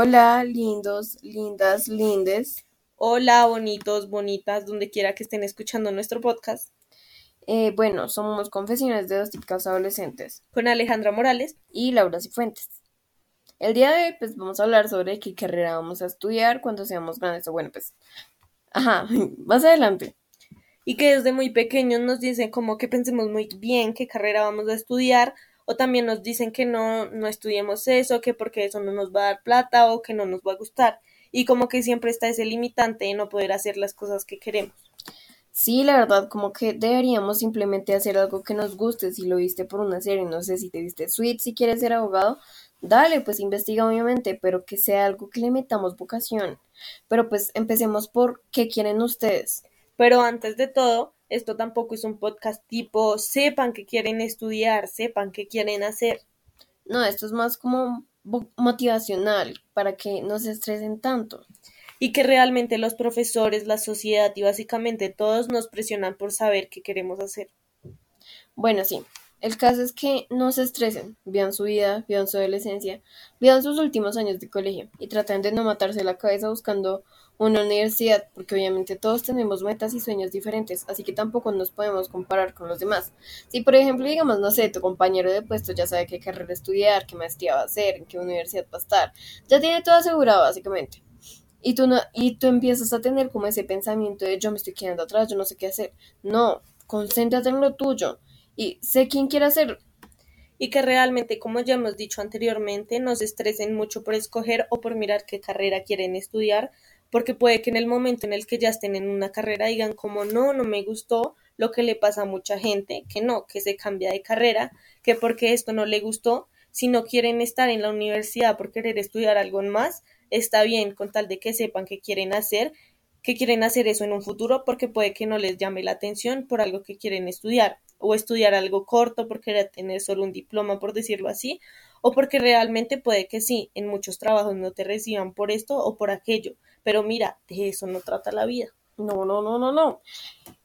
Hola, lindos, lindas, lindes. Hola, bonitos, bonitas, donde quiera que estén escuchando nuestro podcast. Eh, bueno, somos Confesiones de dos típicas adolescentes. Con Alejandra Morales. Y Laura Cifuentes. El día de hoy, pues, vamos a hablar sobre qué carrera vamos a estudiar cuando seamos grandes. O bueno, pues, ajá, más adelante. Y que desde muy pequeños nos dicen como que pensemos muy bien qué carrera vamos a estudiar o también nos dicen que no, no estudiemos eso, que porque eso no nos va a dar plata o que no nos va a gustar. Y como que siempre está ese limitante de no poder hacer las cosas que queremos. Sí, la verdad, como que deberíamos simplemente hacer algo que nos guste. Si lo viste por una serie, no sé si te viste Sweet, si quieres ser abogado, dale, pues investiga obviamente, pero que sea algo que le metamos vocación. Pero pues empecemos por qué quieren ustedes. Pero antes de todo, esto tampoco es un podcast tipo sepan que quieren estudiar, sepan que quieren hacer. No, esto es más como motivacional para que no se estresen tanto. Y que realmente los profesores, la sociedad y básicamente todos nos presionan por saber qué queremos hacer. Bueno, sí. El caso es que no se estresen, vean su vida, vean su adolescencia, vean sus últimos años de colegio y traten de no matarse la cabeza buscando una universidad, porque obviamente todos tenemos metas y sueños diferentes, así que tampoco nos podemos comparar con los demás. Si, por ejemplo, digamos, no sé, tu compañero de puesto ya sabe qué carrera estudiar, qué maestría va a hacer, en qué universidad va a estar, ya tiene todo asegurado, básicamente. Y tú, no, y tú empiezas a tener como ese pensamiento de yo me estoy quedando atrás, yo no sé qué hacer. No, concéntrate en lo tuyo y sé quién quiere hacer y que realmente, como ya hemos dicho anteriormente, no se estresen mucho por escoger o por mirar qué carrera quieren estudiar, porque puede que en el momento en el que ya estén en una carrera digan como no, no me gustó, lo que le pasa a mucha gente, que no, que se cambia de carrera, que porque esto no le gustó, si no quieren estar en la universidad por querer estudiar algo más, está bien con tal de que sepan qué quieren hacer, que quieren hacer eso en un futuro, porque puede que no les llame la atención por algo que quieren estudiar, o estudiar algo corto por querer tener solo un diploma, por decirlo así, o porque realmente puede que sí, en muchos trabajos no te reciban por esto o por aquello, pero mira, de eso no trata la vida. No, no, no, no, no.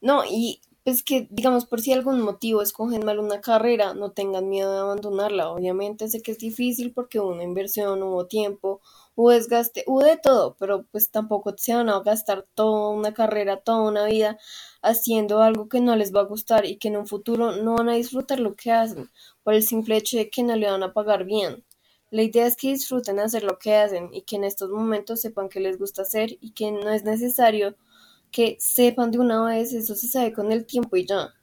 No, y pues que, digamos, por si algún motivo escogen mal una carrera, no tengan miedo de abandonarla. Obviamente sé que es difícil porque hubo una inversión, hubo tiempo, desgaste, hubo de todo, pero pues tampoco se van a gastar toda una carrera, toda una vida haciendo algo que no les va a gustar y que en un futuro no van a disfrutar lo que hacen por el simple hecho de que no le van a pagar bien. La idea es que disfruten hacer lo que hacen y que en estos momentos sepan que les gusta hacer y que no es necesario que sepan de una vez, eso se sabe con el tiempo y ya.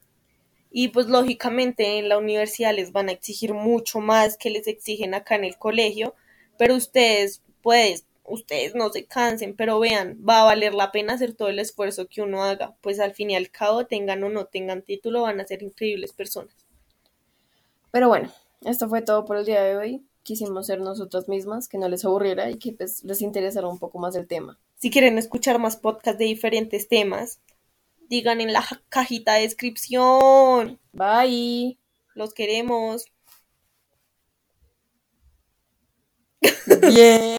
Y pues lógicamente en la universidad les van a exigir mucho más que les exigen acá en el colegio, pero ustedes pues ustedes no se cansen, pero vean, va a valer la pena hacer todo el esfuerzo que uno haga, pues al fin y al cabo, tengan o no tengan título, van a ser increíbles personas. Pero bueno, esto fue todo por el día de hoy quisimos ser nosotras mismas, que no les aburriera y que pues, les interesara un poco más el tema. Si quieren escuchar más podcasts de diferentes temas, digan en la cajita de descripción. Bye. Los queremos. Bien.